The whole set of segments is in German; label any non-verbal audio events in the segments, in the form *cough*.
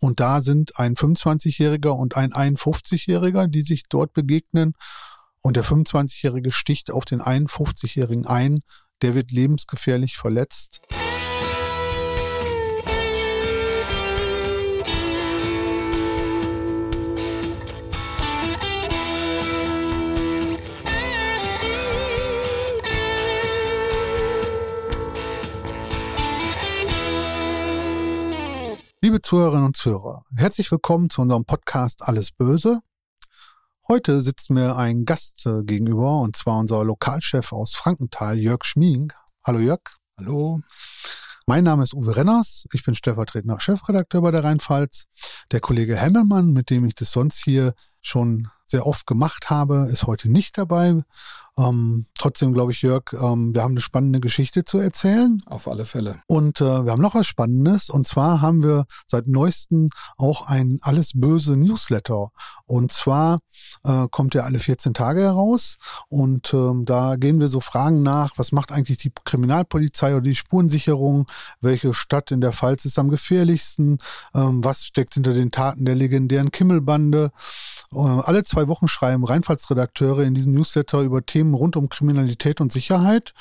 Und da sind ein 25-Jähriger und ein 51-Jähriger, die sich dort begegnen. Und der 25-Jährige sticht auf den 51-Jährigen ein. Der wird lebensgefährlich verletzt. Liebe Zuhörerinnen und Zuhörer, herzlich willkommen zu unserem Podcast Alles Böse. Heute sitzt mir ein Gast äh, gegenüber und zwar unser Lokalchef aus Frankenthal, Jörg Schmiing. Hallo Jörg. Hallo. Mein Name ist Uwe Renners, ich bin stellvertretender Chefredakteur bei der Rheinpfalz. Der Kollege Hemmelmann, mit dem ich das sonst hier schon sehr oft gemacht habe, ist heute nicht dabei. Ähm, trotzdem glaube ich, Jörg, ähm, wir haben eine spannende Geschichte zu erzählen. Auf alle Fälle. Und äh, wir haben noch was Spannendes. Und zwar haben wir seit neuestem auch ein Alles Böse Newsletter. Und zwar äh, kommt er alle 14 Tage heraus. Und ähm, da gehen wir so Fragen nach, was macht eigentlich die Kriminalpolizei oder die Spurensicherung? Welche Stadt in der Pfalz ist am gefährlichsten? Ähm, was steckt hinter den Taten der legendären Kimmelbande? Äh, alle zwei Wochen schreiben Rheinpfalz-Redakteure in diesem Newsletter über Themen rund um Kriminalität und Sicherheit.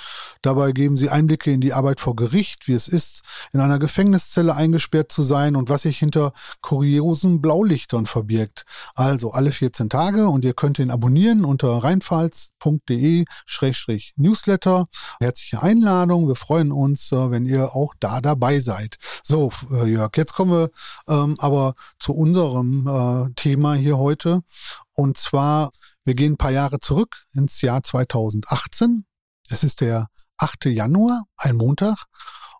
Dabei geben sie Einblicke in die Arbeit vor Gericht, wie es ist, in einer Gefängniszelle eingesperrt zu sein und was sich hinter kuriosen Blaulichtern verbirgt. Also alle 14 Tage und ihr könnt ihn abonnieren unter rheinpfalz.de-newsletter. Herzliche Einladung. Wir freuen uns, äh, wenn ihr auch da dabei seid. So, äh, Jörg, jetzt kommen wir ähm, aber zu unserem äh, Thema hier heute. Und zwar, wir gehen ein paar Jahre zurück ins Jahr 2018. Es ist der 8. Januar, ein Montag.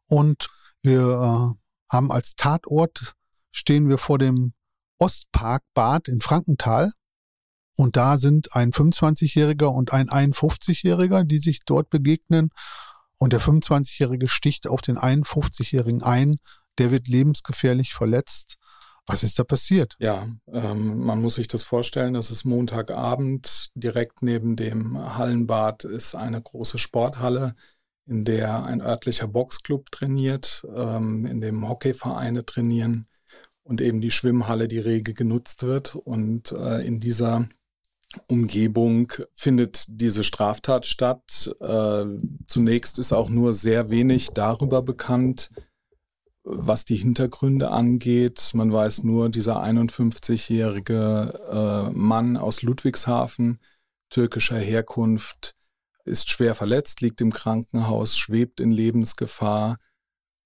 Und wir äh, haben als Tatort, stehen wir vor dem Ostparkbad in Frankenthal. Und da sind ein 25-Jähriger und ein 51-Jähriger, die sich dort begegnen. Und der 25-Jährige sticht auf den 51-Jährigen ein. Der wird lebensgefährlich verletzt. Was ist da passiert? Ja, ähm, man muss sich das vorstellen, das ist Montagabend. Direkt neben dem Hallenbad ist eine große Sporthalle, in der ein örtlicher Boxclub trainiert, ähm, in dem Hockeyvereine trainieren und eben die Schwimmhalle, die rege genutzt wird. Und äh, in dieser Umgebung findet diese Straftat statt. Äh, zunächst ist auch nur sehr wenig darüber bekannt, was die Hintergründe angeht. Man weiß nur, dieser 51-jährige äh, Mann aus Ludwigshafen, türkischer Herkunft, ist schwer verletzt, liegt im Krankenhaus, schwebt in Lebensgefahr.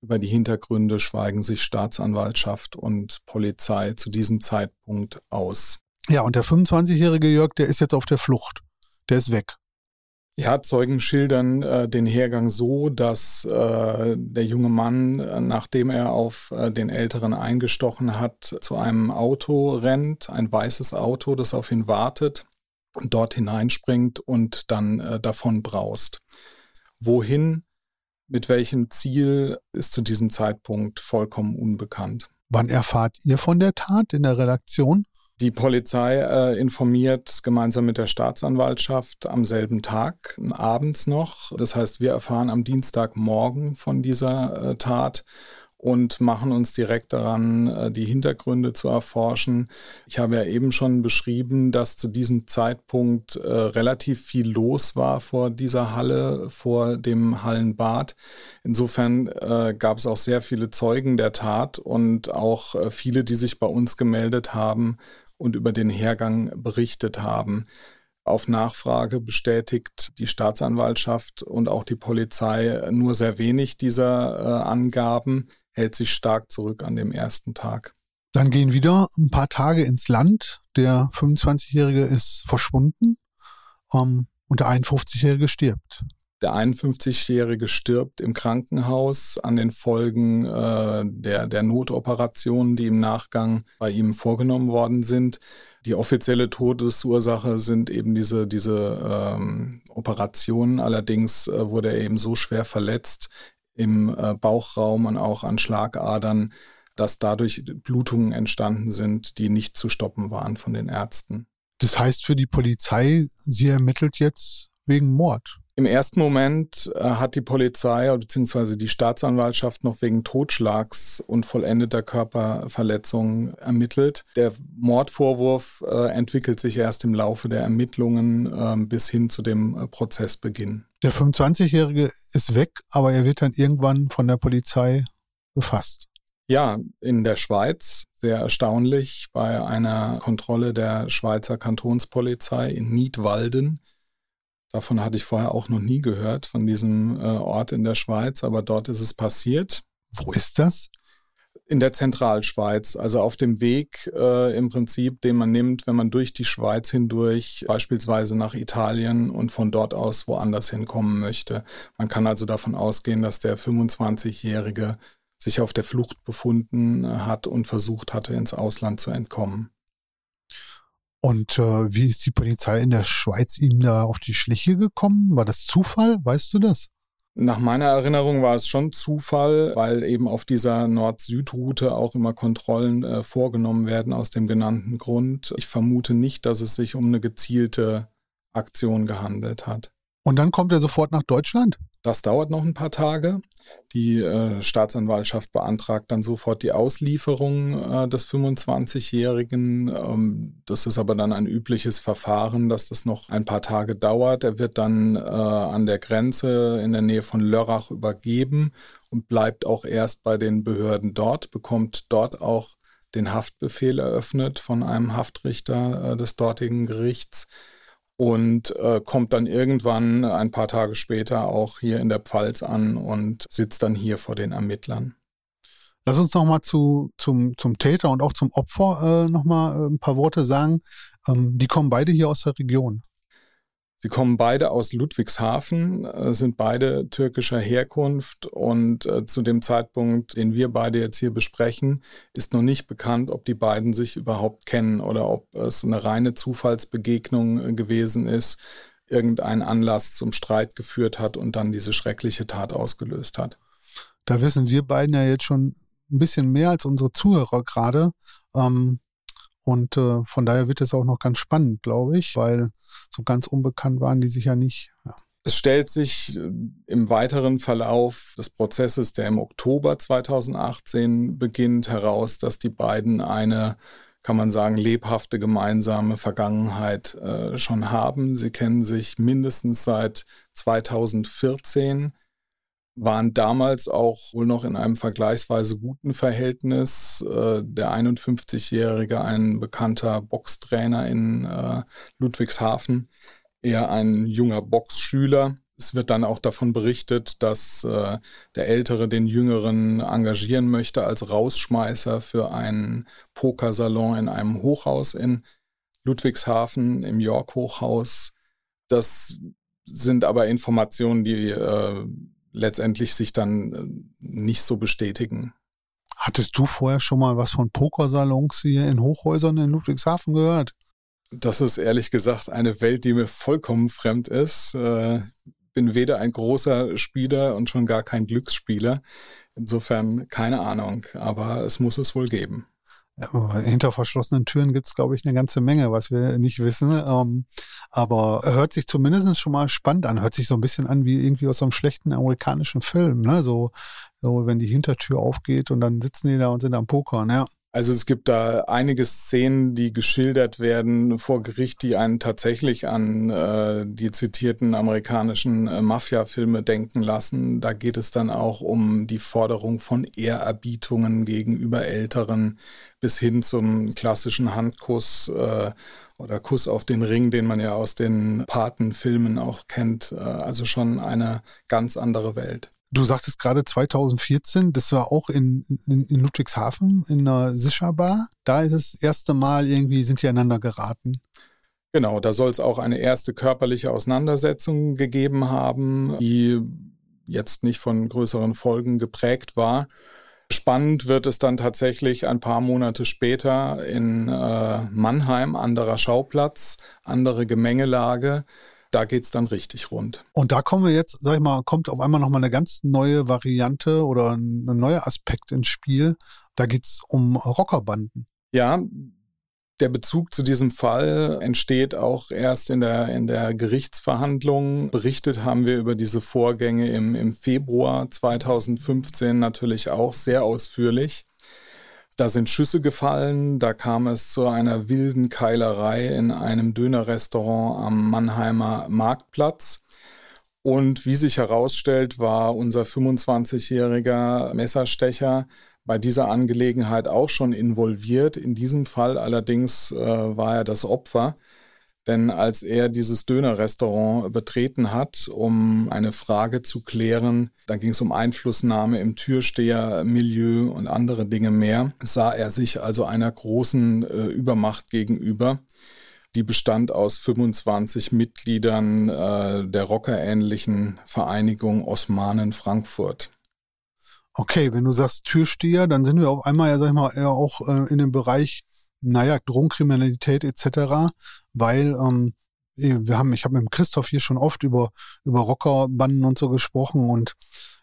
Über die Hintergründe schweigen sich Staatsanwaltschaft und Polizei zu diesem Zeitpunkt aus. Ja, und der 25-jährige Jörg, der ist jetzt auf der Flucht. Der ist weg. Ja, Zeugen schildern äh, den Hergang so, dass äh, der junge Mann, äh, nachdem er auf äh, den Älteren eingestochen hat, zu einem Auto rennt, ein weißes Auto, das auf ihn wartet, dort hineinspringt und dann äh, davon braust. Wohin, mit welchem Ziel, ist zu diesem Zeitpunkt vollkommen unbekannt. Wann erfahrt ihr von der Tat in der Redaktion? Die Polizei äh, informiert gemeinsam mit der Staatsanwaltschaft am selben Tag, abends noch. Das heißt, wir erfahren am Dienstagmorgen von dieser äh, Tat und machen uns direkt daran, äh, die Hintergründe zu erforschen. Ich habe ja eben schon beschrieben, dass zu diesem Zeitpunkt äh, relativ viel los war vor dieser Halle, vor dem Hallenbad. Insofern äh, gab es auch sehr viele Zeugen der Tat und auch äh, viele, die sich bei uns gemeldet haben und über den Hergang berichtet haben. Auf Nachfrage bestätigt die Staatsanwaltschaft und auch die Polizei nur sehr wenig dieser äh, Angaben, hält sich stark zurück an dem ersten Tag. Dann gehen wieder ein paar Tage ins Land. Der 25-Jährige ist verschwunden um, und der 51-Jährige stirbt. Der 51-Jährige stirbt im Krankenhaus an den Folgen äh, der, der Notoperationen, die im Nachgang bei ihm vorgenommen worden sind. Die offizielle Todesursache sind eben diese, diese ähm, Operationen. Allerdings äh, wurde er eben so schwer verletzt im äh, Bauchraum und auch an Schlagadern, dass dadurch Blutungen entstanden sind, die nicht zu stoppen waren von den Ärzten. Das heißt für die Polizei, sie ermittelt jetzt wegen Mord. Im ersten Moment äh, hat die Polizei bzw. die Staatsanwaltschaft noch wegen Totschlags und vollendeter Körperverletzung ermittelt. Der Mordvorwurf äh, entwickelt sich erst im Laufe der Ermittlungen äh, bis hin zu dem äh, Prozessbeginn. Der 25-Jährige ist weg, aber er wird dann irgendwann von der Polizei gefasst. Ja, in der Schweiz, sehr erstaunlich, bei einer Kontrolle der Schweizer Kantonspolizei in Niedwalden Davon hatte ich vorher auch noch nie gehört, von diesem äh, Ort in der Schweiz, aber dort ist es passiert. Wo ist das? In der Zentralschweiz, also auf dem Weg äh, im Prinzip, den man nimmt, wenn man durch die Schweiz hindurch, beispielsweise nach Italien und von dort aus woanders hinkommen möchte. Man kann also davon ausgehen, dass der 25-Jährige sich auf der Flucht befunden hat und versucht hatte, ins Ausland zu entkommen. Und äh, wie ist die Polizei in der Schweiz ihm da auf die Schliche gekommen? War das Zufall? Weißt du das? Nach meiner Erinnerung war es schon Zufall, weil eben auf dieser Nord-Süd-Route auch immer Kontrollen äh, vorgenommen werden aus dem genannten Grund. Ich vermute nicht, dass es sich um eine gezielte Aktion gehandelt hat. Und dann kommt er sofort nach Deutschland? Das dauert noch ein paar Tage. Die äh, Staatsanwaltschaft beantragt dann sofort die Auslieferung äh, des 25-Jährigen. Ähm, das ist aber dann ein übliches Verfahren, dass das noch ein paar Tage dauert. Er wird dann äh, an der Grenze in der Nähe von Lörrach übergeben und bleibt auch erst bei den Behörden dort, bekommt dort auch den Haftbefehl eröffnet von einem Haftrichter äh, des dortigen Gerichts und äh, kommt dann irgendwann ein paar Tage später auch hier in der Pfalz an und sitzt dann hier vor den Ermittlern. Lass uns nochmal zu, zum, zum Täter und auch zum Opfer äh, nochmal äh, ein paar Worte sagen. Ähm, die kommen beide hier aus der Region. Sie kommen beide aus Ludwigshafen, äh, sind beide türkischer Herkunft und äh, zu dem Zeitpunkt, den wir beide jetzt hier besprechen, ist noch nicht bekannt, ob die beiden sich überhaupt kennen oder ob es eine reine Zufallsbegegnung äh, gewesen ist, irgendein Anlass zum Streit geführt hat und dann diese schreckliche Tat ausgelöst hat. Da wissen wir beiden ja jetzt schon ein bisschen mehr als unsere Zuhörer gerade. Ähm, und äh, von daher wird es auch noch ganz spannend, glaube ich, weil so ganz unbekannt waren die sich ja nicht. Ja. Es stellt sich äh, im weiteren Verlauf des Prozesses, der im Oktober 2018 beginnt, heraus, dass die beiden eine, kann man sagen, lebhafte gemeinsame Vergangenheit äh, schon haben. Sie kennen sich mindestens seit 2014 waren damals auch wohl noch in einem vergleichsweise guten Verhältnis. Äh, der 51-Jährige, ein bekannter Boxtrainer in äh, Ludwigshafen, eher ein junger Boxschüler. Es wird dann auch davon berichtet, dass äh, der Ältere den Jüngeren engagieren möchte als Rausschmeißer für einen Pokersalon in einem Hochhaus in Ludwigshafen, im York Hochhaus. Das sind aber Informationen, die äh, letztendlich sich dann äh, nicht so bestätigen. Hattest du vorher schon mal was von Pokersalons hier in Hochhäusern in Ludwigshafen gehört? Das ist ehrlich gesagt eine Welt, die mir vollkommen fremd ist. Äh, bin weder ein großer Spieler und schon gar kein Glücksspieler. Insofern keine Ahnung, aber es muss es wohl geben. Hinter verschlossenen Türen gibt es, glaube ich, eine ganze Menge, was wir nicht wissen. Ähm, aber hört sich zumindest schon mal spannend an. Hört sich so ein bisschen an wie irgendwie aus so einem schlechten amerikanischen Film. Ne? So, so, wenn die Hintertür aufgeht und dann sitzen die da und sind am Pokern. Ja. Also es gibt da einige Szenen, die geschildert werden vor Gericht, die einen tatsächlich an äh, die zitierten amerikanischen äh, Mafia-Filme denken lassen. Da geht es dann auch um die Forderung von Ehrerbietungen gegenüber Älteren bis hin zum klassischen Handkuss äh, oder Kuss auf den Ring, den man ja aus den Patenfilmen auch kennt. Äh, also schon eine ganz andere Welt. Du sagtest gerade 2014, das war auch in, in, in Ludwigshafen in einer Sischa-Bar. Da ist es das erste Mal irgendwie, sind die einander geraten. Genau, da soll es auch eine erste körperliche Auseinandersetzung gegeben haben, die jetzt nicht von größeren Folgen geprägt war. Spannend wird es dann tatsächlich ein paar Monate später in äh, Mannheim, anderer Schauplatz, andere Gemengelage da geht es dann richtig rund. Und da kommen wir jetzt, sag ich mal, kommt auf einmal nochmal eine ganz neue Variante oder ein neuer Aspekt ins Spiel. Da geht es um Rockerbanden. Ja, Der Bezug zu diesem Fall entsteht auch erst in der, in der Gerichtsverhandlung. Berichtet haben wir über diese Vorgänge im, im Februar 2015 natürlich auch sehr ausführlich. Da sind Schüsse gefallen, da kam es zu einer wilden Keilerei in einem Dönerrestaurant am Mannheimer Marktplatz. Und wie sich herausstellt, war unser 25-jähriger Messerstecher bei dieser Angelegenheit auch schon involviert. In diesem Fall allerdings äh, war er das Opfer. Denn als er dieses Dönerrestaurant betreten hat, um eine Frage zu klären, da ging es um Einflussnahme im Türstehermilieu und andere Dinge mehr, sah er sich also einer großen äh, Übermacht gegenüber. Die bestand aus 25 Mitgliedern äh, der rockerähnlichen Vereinigung Osmanen Frankfurt. Okay, wenn du sagst Türsteher, dann sind wir auf einmal ja, sag ich mal, eher auch äh, in dem Bereich, naja, Drogenkriminalität etc., weil ähm, eh, wir haben, ich habe mit Christoph hier schon oft über, über Rockerbanden und so gesprochen und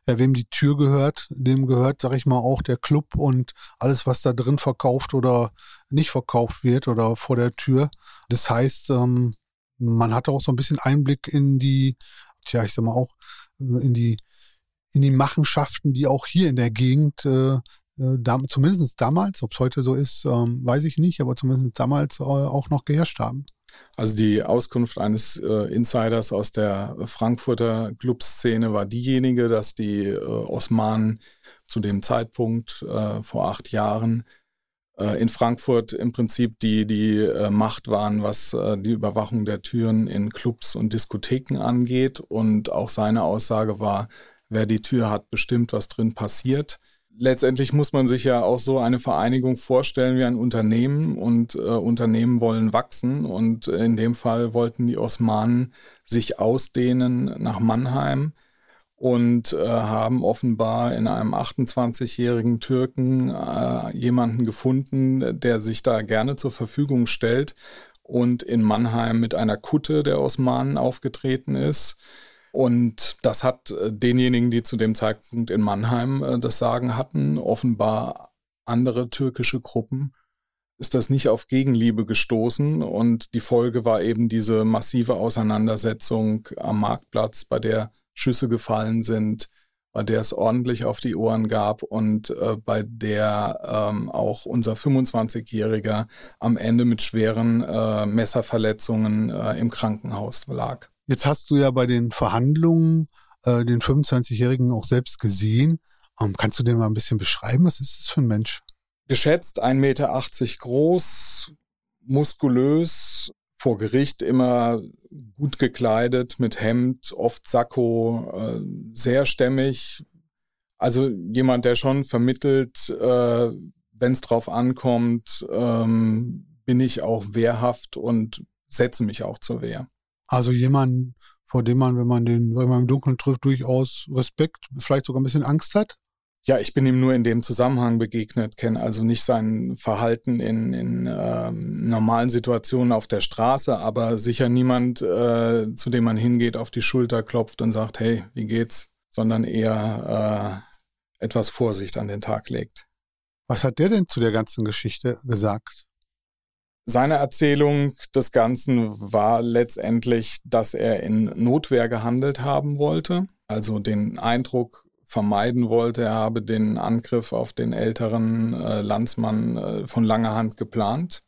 ja, wem die Tür gehört, dem gehört, sag ich mal, auch der Club und alles, was da drin verkauft oder nicht verkauft wird oder vor der Tür. Das heißt, ähm, man hat auch so ein bisschen Einblick in die, tja, ich sag mal auch, in die, in die Machenschaften, die auch hier in der Gegend, äh, äh da, zumindest damals, ob es heute so ist, ähm, weiß ich nicht, aber zumindest damals äh, auch noch geherrscht haben. Also die Auskunft eines äh, Insiders aus der Frankfurter Clubszene war diejenige, dass die äh, Osmanen zu dem Zeitpunkt äh, vor acht Jahren äh, in Frankfurt im Prinzip die, die äh, Macht waren, was äh, die Überwachung der Türen in Clubs und Diskotheken angeht. Und auch seine Aussage war, wer die Tür hat, bestimmt, was drin passiert letztendlich muss man sich ja auch so eine Vereinigung vorstellen wie ein Unternehmen und äh, Unternehmen wollen wachsen und in dem Fall wollten die Osmanen sich ausdehnen nach Mannheim und äh, haben offenbar in einem 28-jährigen Türken äh, jemanden gefunden, der sich da gerne zur Verfügung stellt und in Mannheim mit einer Kutte der Osmanen aufgetreten ist und das hat äh, denjenigen, die zu dem Zeitpunkt in Mannheim äh, das Sagen hatten, offenbar andere türkische Gruppen, ist das nicht auf Gegenliebe gestoßen. Und die Folge war eben diese massive Auseinandersetzung am Marktplatz, bei der Schüsse gefallen sind, bei der es ordentlich auf die Ohren gab und äh, bei der ähm, auch unser 25-Jähriger am Ende mit schweren äh, Messerverletzungen äh, im Krankenhaus lag. Jetzt hast du ja bei den Verhandlungen äh, den 25-Jährigen auch selbst gesehen. Ähm, kannst du den mal ein bisschen beschreiben? Was ist das für ein Mensch? Geschätzt 1,80 Meter groß, muskulös, vor Gericht immer gut gekleidet, mit Hemd, oft Sakko, äh, sehr stämmig. Also jemand, der schon vermittelt, äh, wenn es drauf ankommt, ähm, bin ich auch wehrhaft und setze mich auch zur Wehr. Also jemand, vor dem man, wenn man den, wenn man im Dunkeln trifft, durchaus Respekt, vielleicht sogar ein bisschen Angst hat? Ja, ich bin ihm nur in dem Zusammenhang begegnet, kenne also nicht sein Verhalten in, in ähm, normalen Situationen auf der Straße, aber sicher niemand, äh, zu dem man hingeht, auf die Schulter klopft und sagt, hey, wie geht's, sondern eher äh, etwas Vorsicht an den Tag legt. Was hat der denn zu der ganzen Geschichte gesagt? Seine Erzählung des Ganzen war letztendlich, dass er in Notwehr gehandelt haben wollte, also den Eindruck vermeiden wollte, er habe den Angriff auf den älteren äh, Landsmann äh, von langer Hand geplant,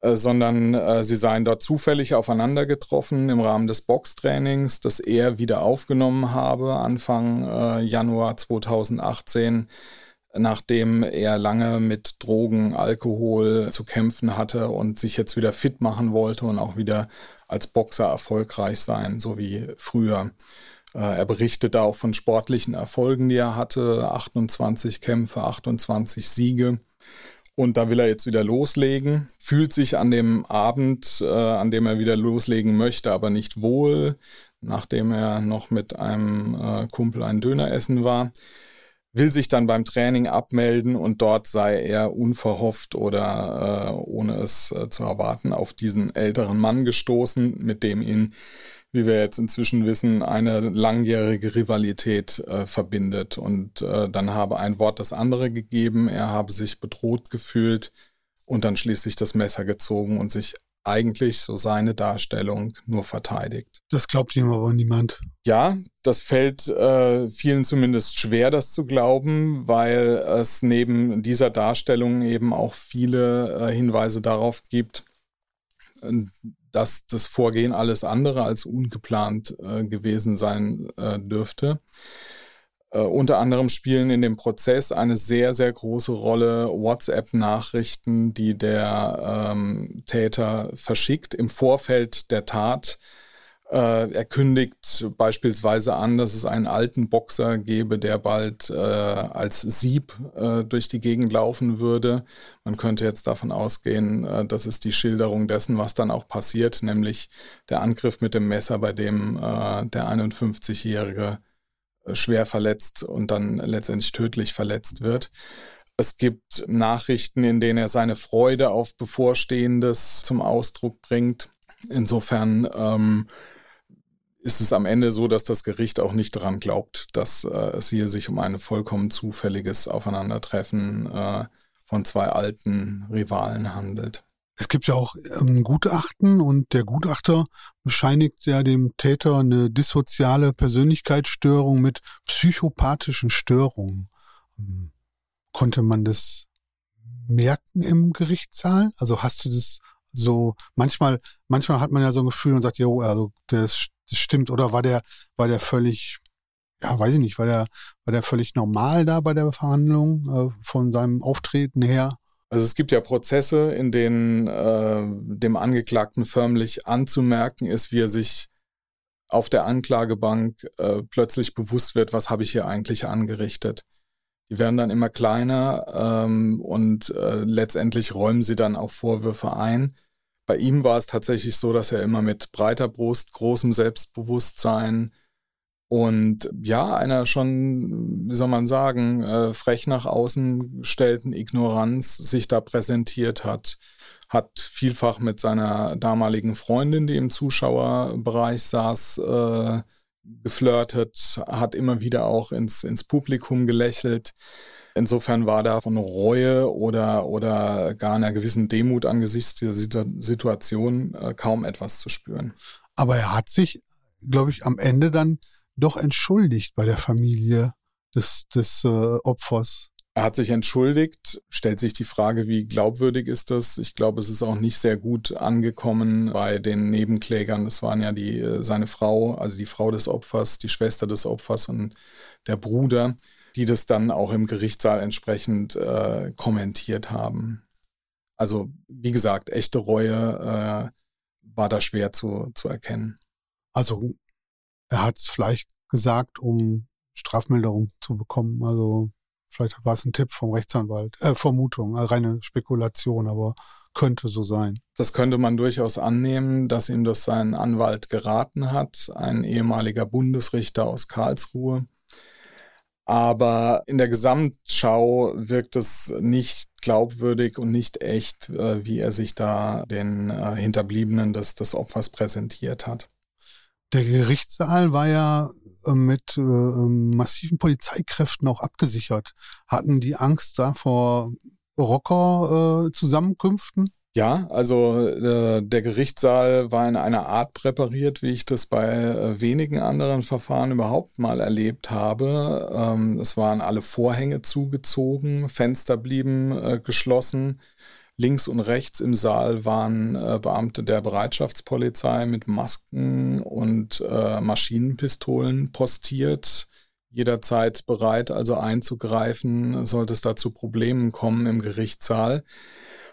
äh, sondern äh, sie seien dort zufällig aufeinander getroffen im Rahmen des Boxtrainings, das er wieder aufgenommen habe Anfang äh, Januar 2018 nachdem er lange mit Drogen, Alkohol zu kämpfen hatte und sich jetzt wieder fit machen wollte und auch wieder als Boxer erfolgreich sein, so wie früher. Äh, er berichtet da auch von sportlichen Erfolgen, die er hatte. 28 Kämpfe, 28 Siege. Und da will er jetzt wieder loslegen. Fühlt sich an dem Abend, äh, an dem er wieder loslegen möchte, aber nicht wohl, nachdem er noch mit einem äh, Kumpel ein Döner essen war will sich dann beim Training abmelden und dort sei er unverhofft oder äh, ohne es äh, zu erwarten auf diesen älteren Mann gestoßen, mit dem ihn, wie wir jetzt inzwischen wissen, eine langjährige Rivalität äh, verbindet. Und äh, dann habe ein Wort das andere gegeben, er habe sich bedroht gefühlt und dann schließlich das Messer gezogen und sich eigentlich so seine Darstellung nur verteidigt. Das glaubt ihm aber niemand. Ja, das fällt äh, vielen zumindest schwer, das zu glauben, weil es neben dieser Darstellung eben auch viele äh, Hinweise darauf gibt, dass das Vorgehen alles andere als ungeplant äh, gewesen sein äh, dürfte. Äh, unter anderem spielen in dem Prozess eine sehr, sehr große Rolle WhatsApp-Nachrichten, die der ähm, Täter verschickt im Vorfeld der Tat. Äh, er kündigt beispielsweise an, dass es einen alten Boxer gäbe, der bald äh, als Sieb äh, durch die Gegend laufen würde. Man könnte jetzt davon ausgehen, äh, das ist die Schilderung dessen, was dann auch passiert, nämlich der Angriff mit dem Messer, bei dem äh, der 51-jährige schwer verletzt und dann letztendlich tödlich verletzt wird. Es gibt Nachrichten, in denen er seine Freude auf Bevorstehendes zum Ausdruck bringt. Insofern ähm, ist es am Ende so, dass das Gericht auch nicht daran glaubt, dass äh, es hier sich um ein vollkommen zufälliges Aufeinandertreffen äh, von zwei alten Rivalen handelt. Es gibt ja auch ähm, Gutachten und der Gutachter bescheinigt ja dem Täter eine dissoziale Persönlichkeitsstörung mit psychopathischen Störungen. Ähm, konnte man das merken im Gerichtssaal? Also hast du das so, manchmal, manchmal hat man ja so ein Gefühl und sagt, jo, also das, das stimmt, oder war der, war der völlig, ja, weiß ich nicht, war der, war der völlig normal da bei der Verhandlung äh, von seinem Auftreten her? Also es gibt ja Prozesse, in denen äh, dem Angeklagten förmlich anzumerken ist, wie er sich auf der Anklagebank äh, plötzlich bewusst wird, was habe ich hier eigentlich angerichtet. Die werden dann immer kleiner ähm, und äh, letztendlich räumen sie dann auch Vorwürfe ein. Bei ihm war es tatsächlich so, dass er immer mit breiter Brust, großem Selbstbewusstsein, und ja, einer schon, wie soll man sagen, äh, frech nach außen gestellten Ignoranz sich da präsentiert hat, hat vielfach mit seiner damaligen Freundin, die im Zuschauerbereich saß, äh, geflirtet, hat immer wieder auch ins, ins Publikum gelächelt. Insofern war da von Reue oder, oder gar einer gewissen Demut angesichts dieser Situation äh, kaum etwas zu spüren. Aber er hat sich, glaube ich, am Ende dann doch entschuldigt bei der Familie des, des äh, Opfers. Er hat sich entschuldigt, stellt sich die Frage, wie glaubwürdig ist das? Ich glaube, es ist auch nicht sehr gut angekommen bei den Nebenklägern. Das waren ja die, äh, seine Frau, also die Frau des Opfers, die Schwester des Opfers und der Bruder, die das dann auch im Gerichtssaal entsprechend äh, kommentiert haben. Also, wie gesagt, echte Reue äh, war da schwer zu, zu erkennen. Also er hat es vielleicht gesagt, um Strafmilderung zu bekommen. Also vielleicht war es ein Tipp vom Rechtsanwalt. Äh, Vermutung, äh, reine Spekulation, aber könnte so sein. Das könnte man durchaus annehmen, dass ihm das sein Anwalt geraten hat, ein ehemaliger Bundesrichter aus Karlsruhe. Aber in der Gesamtschau wirkt es nicht glaubwürdig und nicht echt, äh, wie er sich da den äh, Hinterbliebenen des, des Opfers präsentiert hat. Der Gerichtssaal war ja äh, mit äh, ähm, massiven Polizeikräften auch abgesichert. Hatten die Angst da vor Rocker-Zusammenkünften? Äh, ja, also äh, der Gerichtssaal war in einer Art präpariert, wie ich das bei äh, wenigen anderen Verfahren überhaupt mal erlebt habe. Ähm, es waren alle Vorhänge zugezogen, Fenster blieben äh, geschlossen. Links und rechts im Saal waren äh, Beamte der Bereitschaftspolizei mit Masken und äh, Maschinenpistolen postiert, jederzeit bereit, also einzugreifen, sollte es da zu Problemen kommen im Gerichtssaal.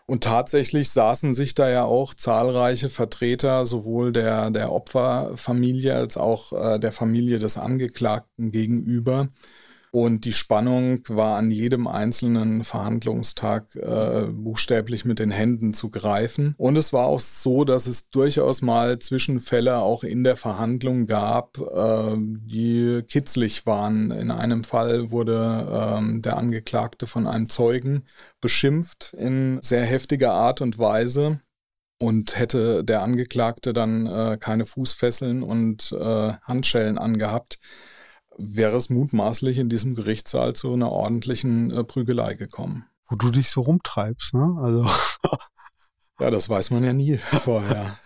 Und tatsächlich saßen sich da ja auch zahlreiche Vertreter sowohl der, der Opferfamilie als auch äh, der Familie des Angeklagten gegenüber. Und die Spannung war an jedem einzelnen Verhandlungstag äh, buchstäblich mit den Händen zu greifen. Und es war auch so, dass es durchaus mal Zwischenfälle auch in der Verhandlung gab, äh, die kitzlig waren. In einem Fall wurde äh, der Angeklagte von einem Zeugen beschimpft in sehr heftiger Art und Weise. Und hätte der Angeklagte dann äh, keine Fußfesseln und äh, Handschellen angehabt, wäre es mutmaßlich in diesem Gerichtssaal zu einer ordentlichen äh, Prügelei gekommen. wo du dich so rumtreibst, ne? Also. *laughs* ja, das weiß man ja nie *laughs* vorher.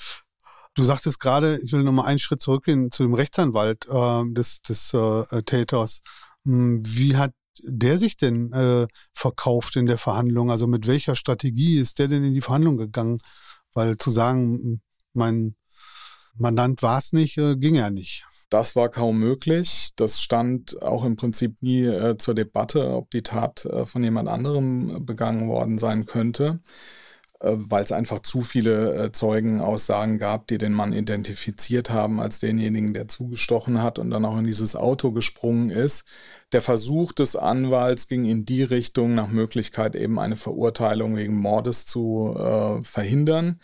Du sagtest gerade, ich will nochmal einen Schritt zurückgehen zu dem Rechtsanwalt äh, des, des äh, Täters. Hm, wie hat der sich denn äh, verkauft in der Verhandlung? Also mit welcher Strategie ist der denn in die Verhandlung gegangen? Weil zu sagen, mein Mandant war es nicht, äh, ging ja nicht. Das war kaum möglich. Das stand auch im Prinzip nie äh, zur Debatte, ob die Tat äh, von jemand anderem begangen worden sein könnte. Äh, weil es einfach zu viele äh, Zeugenaussagen gab, die den Mann identifiziert haben als denjenigen, der zugestochen hat und dann auch in dieses Auto gesprungen ist. Der Versuch des Anwalts ging in die Richtung, nach Möglichkeit eben eine Verurteilung wegen Mordes zu äh, verhindern.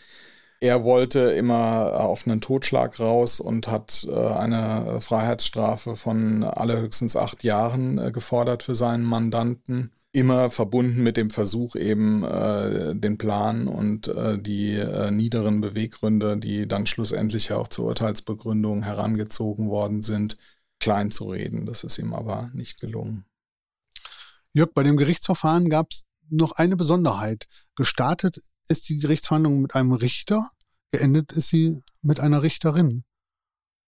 Er wollte immer auf einen Totschlag raus und hat äh, eine Freiheitsstrafe von allerhöchstens acht Jahren äh, gefordert für seinen Mandanten immer verbunden mit dem Versuch eben äh, den Plan und äh, die äh, niederen Beweggründe, die dann schlussendlich ja auch zur Urteilsbegründung herangezogen worden sind, klein zu reden. Das ist ihm aber nicht gelungen. Jörg, bei dem Gerichtsverfahren gab es noch eine Besonderheit. Gestartet ist die Gerichtsverhandlung mit einem Richter, geendet ist sie mit einer Richterin.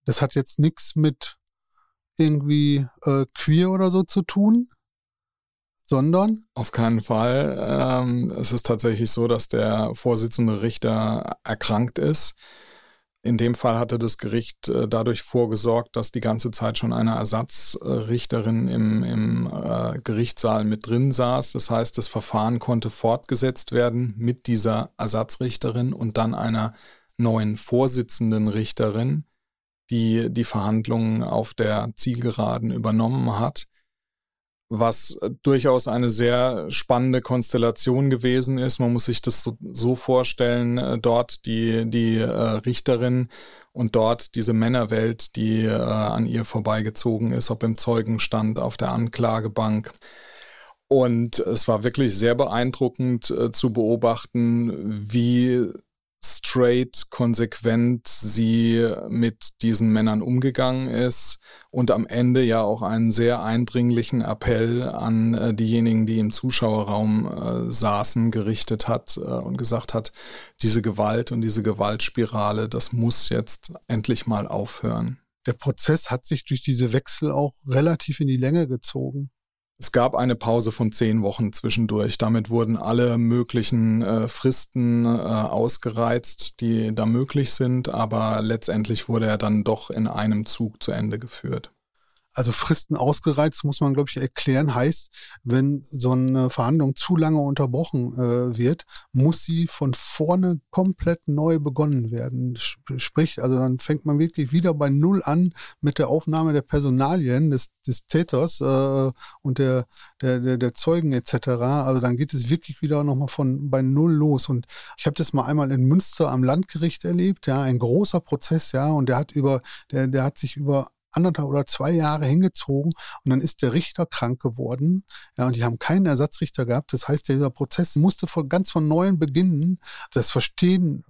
Das hat jetzt nichts mit irgendwie äh, queer oder so zu tun, sondern? Auf keinen Fall. Ähm, es ist tatsächlich so, dass der Vorsitzende Richter erkrankt ist. In dem Fall hatte das Gericht äh, dadurch vorgesorgt, dass die ganze Zeit schon eine Ersatzrichterin im, im äh, Gerichtssaal mit drin saß. Das heißt, das Verfahren konnte fortgesetzt werden mit dieser Ersatzrichterin und dann einer neuen Vorsitzenden Richterin, die die Verhandlungen auf der Zielgeraden übernommen hat was durchaus eine sehr spannende Konstellation gewesen ist. Man muss sich das so, so vorstellen, äh, dort die, die äh, Richterin und dort diese Männerwelt, die äh, an ihr vorbeigezogen ist, ob im Zeugenstand, auf der Anklagebank. Und es war wirklich sehr beeindruckend äh, zu beobachten, wie straight, konsequent sie mit diesen Männern umgegangen ist und am Ende ja auch einen sehr eindringlichen Appell an äh, diejenigen, die im Zuschauerraum äh, saßen, gerichtet hat äh, und gesagt hat, diese Gewalt und diese Gewaltspirale, das muss jetzt endlich mal aufhören. Der Prozess hat sich durch diese Wechsel auch relativ in die Länge gezogen. Es gab eine Pause von zehn Wochen zwischendurch. Damit wurden alle möglichen äh, Fristen äh, ausgereizt, die da möglich sind, aber letztendlich wurde er dann doch in einem Zug zu Ende geführt. Also Fristen ausgereizt, muss man, glaube ich, erklären, heißt, wenn so eine Verhandlung zu lange unterbrochen äh, wird, muss sie von vorne komplett neu begonnen werden. Sprich, also dann fängt man wirklich wieder bei Null an mit der Aufnahme der Personalien des, des Täters äh, und der, der, der, der Zeugen etc. Also dann geht es wirklich wieder nochmal von bei Null los. Und ich habe das mal einmal in Münster am Landgericht erlebt, ja, ein großer Prozess, ja, und der hat über, der, der hat sich über anderthalb oder zwei Jahre hingezogen und dann ist der Richter krank geworden. Ja, und die haben keinen Ersatzrichter gehabt. Das heißt, dieser Prozess musste von, ganz von neuem beginnen. Das Verstehen,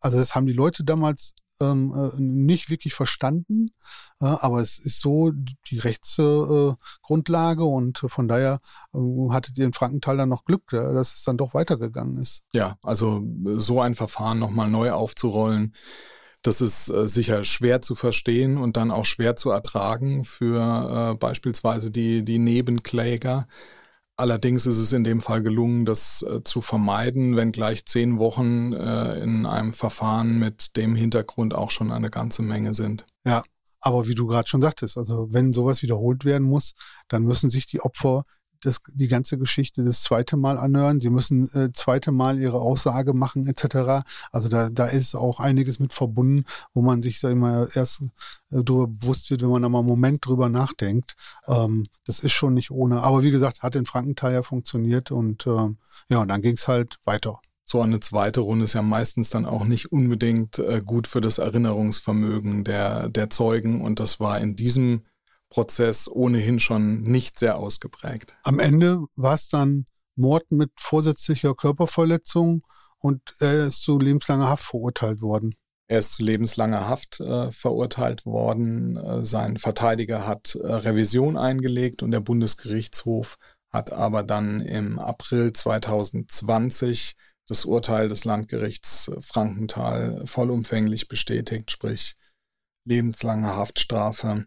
also das haben die Leute damals ähm, äh, nicht wirklich verstanden, äh, aber es ist so die Rechtsgrundlage äh, und von daher äh, hattet ihr in Frankenthal dann noch Glück, dass es dann doch weitergegangen ist. Ja, also so ein Verfahren nochmal neu aufzurollen, das ist äh, sicher schwer zu verstehen und dann auch schwer zu ertragen für äh, beispielsweise die, die Nebenkläger. Allerdings ist es in dem Fall gelungen, das äh, zu vermeiden, wenn gleich zehn Wochen äh, in einem Verfahren mit dem Hintergrund auch schon eine ganze Menge sind. Ja, aber wie du gerade schon sagtest, also wenn sowas wiederholt werden muss, dann müssen sich die Opfer das, die ganze Geschichte das zweite Mal anhören. Sie müssen äh, zweite Mal ihre Aussage machen etc. Also da, da ist auch einiges mit verbunden, wo man sich, sag ich mal, erst äh, darüber bewusst wird, wenn man da mal einen Moment drüber nachdenkt. Ähm, das ist schon nicht ohne. Aber wie gesagt, hat in Frankenthal ja funktioniert und ähm, ja, und dann ging es halt weiter so eine zweite Runde ist ja meistens dann auch nicht unbedingt äh, gut für das Erinnerungsvermögen der, der Zeugen. Und das war in diesem Prozess ohnehin schon nicht sehr ausgeprägt. Am Ende war es dann Mord mit vorsätzlicher Körperverletzung und er ist zu lebenslanger Haft verurteilt worden. Er ist zu lebenslanger Haft äh, verurteilt worden. Äh, sein Verteidiger hat äh, Revision eingelegt und der Bundesgerichtshof hat aber dann im April 2020 das Urteil des Landgerichts Frankenthal vollumfänglich bestätigt, sprich lebenslange Haftstrafe.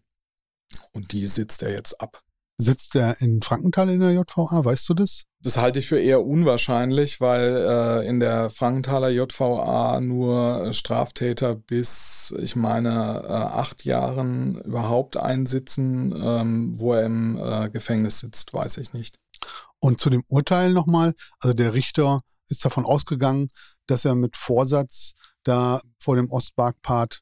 Und die sitzt er jetzt ab. Sitzt er in Frankenthal in der JVA? Weißt du das? Das halte ich für eher unwahrscheinlich, weil äh, in der Frankenthaler JVA nur Straftäter bis, ich meine, äh, acht Jahren überhaupt einsitzen. Ähm, wo er im äh, Gefängnis sitzt, weiß ich nicht. Und zu dem Urteil nochmal, also der Richter ist davon ausgegangen, dass er mit Vorsatz da vor dem Ostparkpart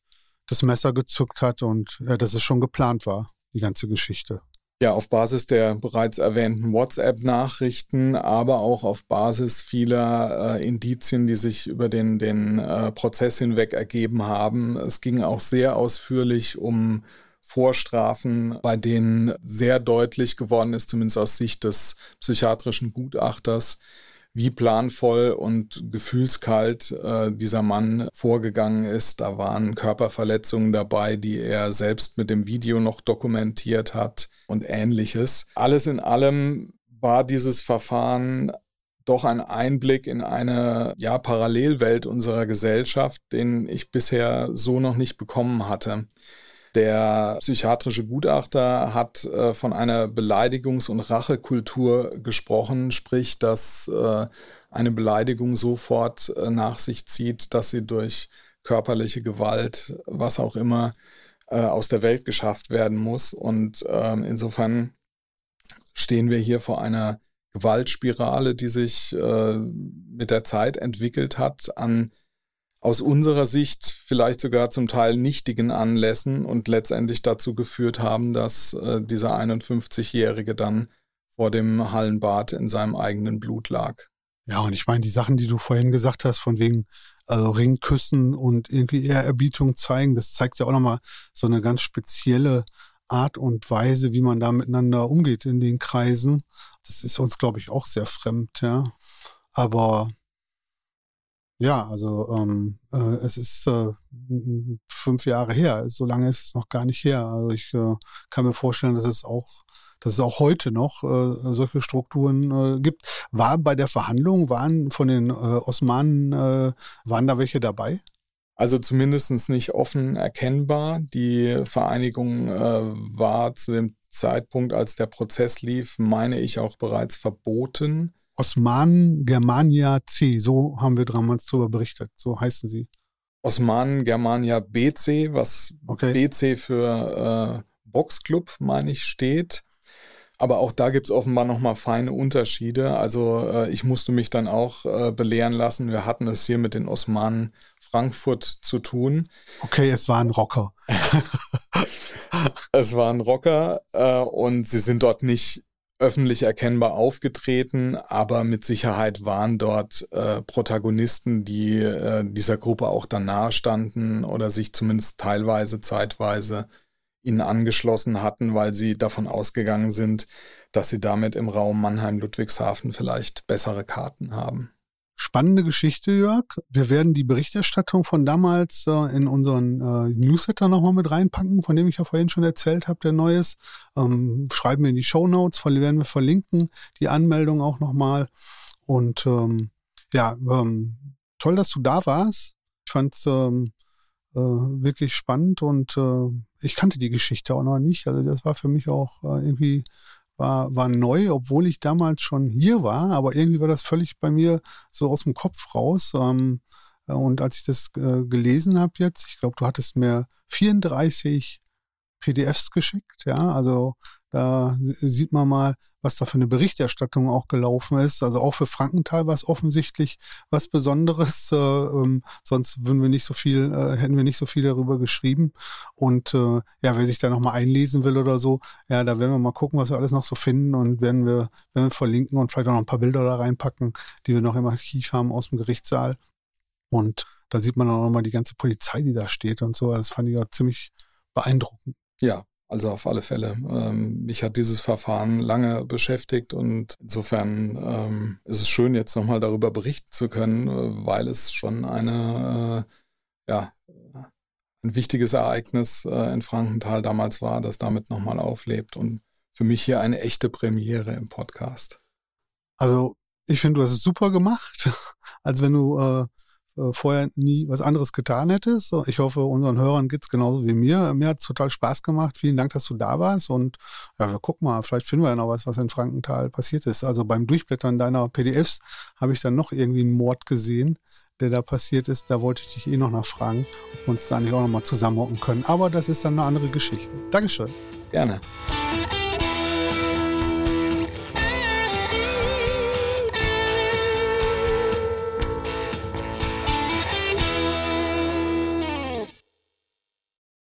das Messer gezückt hat und äh, dass es schon geplant war, die ganze Geschichte. Ja, auf Basis der bereits erwähnten WhatsApp-Nachrichten, aber auch auf Basis vieler äh, Indizien, die sich über den, den äh, Prozess hinweg ergeben haben. Es ging auch sehr ausführlich um Vorstrafen, bei denen sehr deutlich geworden ist, zumindest aus Sicht des psychiatrischen Gutachters, wie planvoll und gefühlskalt äh, dieser Mann vorgegangen ist. Da waren Körperverletzungen dabei, die er selbst mit dem Video noch dokumentiert hat und ähnliches. Alles in allem war dieses Verfahren doch ein Einblick in eine ja, Parallelwelt unserer Gesellschaft, den ich bisher so noch nicht bekommen hatte. Der psychiatrische Gutachter hat äh, von einer Beleidigungs- und Rachekultur gesprochen, sprich, dass äh, eine Beleidigung sofort äh, nach sich zieht, dass sie durch körperliche Gewalt, was auch immer, äh, aus der Welt geschafft werden muss. Und ähm, insofern stehen wir hier vor einer Gewaltspirale, die sich äh, mit der Zeit entwickelt hat an aus unserer Sicht vielleicht sogar zum Teil nichtigen Anlässen und letztendlich dazu geführt haben, dass äh, dieser 51-Jährige dann vor dem Hallenbad in seinem eigenen Blut lag. Ja, und ich meine, die Sachen, die du vorhin gesagt hast, von wegen also Ringküssen und irgendwie Ehrerbietung zeigen, das zeigt ja auch nochmal so eine ganz spezielle Art und Weise, wie man da miteinander umgeht in den Kreisen. Das ist uns, glaube ich, auch sehr fremd, ja. Aber ja, also ähm, äh, es ist äh, fünf Jahre her. So lange ist es noch gar nicht her. Also ich äh, kann mir vorstellen, dass es auch, dass es auch heute noch äh, solche Strukturen äh, gibt. War bei der Verhandlung, waren von den äh, Osmanen, äh, waren da welche dabei? Also zumindest nicht offen erkennbar. Die Vereinigung äh, war zu dem Zeitpunkt, als der Prozess lief, meine ich auch bereits verboten. Osmanen Germania C, so haben wir damals darüber berichtet, so heißen sie. Osmanen Germania BC, was okay. BC für äh, Boxclub, meine ich, steht. Aber auch da gibt es offenbar nochmal feine Unterschiede. Also äh, ich musste mich dann auch äh, belehren lassen. Wir hatten es hier mit den Osmanen Frankfurt zu tun. Okay, es waren Rocker. *laughs* es waren Rocker äh, und sie sind dort nicht öffentlich erkennbar aufgetreten, aber mit Sicherheit waren dort äh, Protagonisten, die äh, dieser Gruppe auch dann nahestanden oder sich zumindest teilweise, zeitweise ihnen angeschlossen hatten, weil sie davon ausgegangen sind, dass sie damit im Raum Mannheim-Ludwigshafen vielleicht bessere Karten haben. Spannende Geschichte, Jörg. Wir werden die Berichterstattung von damals äh, in unseren äh, Newsletter nochmal mit reinpacken, von dem ich ja vorhin schon erzählt habe, der Neues. Ähm, schreiben wir in die Show Notes, werden wir verlinken, die Anmeldung auch nochmal. Und ähm, ja, ähm, toll, dass du da warst. Ich fand es ähm, äh, wirklich spannend und äh, ich kannte die Geschichte auch noch nicht. Also das war für mich auch äh, irgendwie war, war neu, obwohl ich damals schon hier war, aber irgendwie war das völlig bei mir so aus dem Kopf raus. Ähm, und als ich das äh, gelesen habe jetzt, ich glaube, du hattest mir 34 PDFs geschickt, ja, also da sieht man mal, was da für eine Berichterstattung auch gelaufen ist. Also auch für Frankenthal war es offensichtlich was Besonderes. Äh, ähm, sonst würden wir nicht so viel, äh, hätten wir nicht so viel darüber geschrieben. Und äh, ja, wer sich da nochmal einlesen will oder so, ja, da werden wir mal gucken, was wir alles noch so finden und werden wir, werden wir verlinken und vielleicht auch noch ein paar Bilder da reinpacken, die wir noch im Archiv haben aus dem Gerichtssaal. Und da sieht man auch nochmal die ganze Polizei, die da steht und so. Das fand ich ja ziemlich beeindruckend. Ja, also auf alle Fälle. Ähm, mich hat dieses Verfahren lange beschäftigt und insofern ähm, ist es schön, jetzt nochmal darüber berichten zu können, äh, weil es schon eine, äh, ja, ein wichtiges Ereignis äh, in Frankenthal damals war, das damit nochmal auflebt und für mich hier eine echte Premiere im Podcast. Also ich finde, du hast es super gemacht, *laughs* als wenn du äh, vorher nie was anderes getan hättest. Ich hoffe, unseren Hörern geht es genauso wie mir. Mir hat es total Spaß gemacht. Vielen Dank, dass du da warst. Und ja, wir gucken mal, vielleicht finden wir ja noch was, was in Frankenthal passiert ist. Also beim Durchblättern deiner PDFs habe ich dann noch irgendwie einen Mord gesehen, der da passiert ist. Da wollte ich dich eh noch nachfragen, ob wir uns da nicht auch nochmal zusammenhocken können. Aber das ist dann eine andere Geschichte. Dankeschön. Gerne.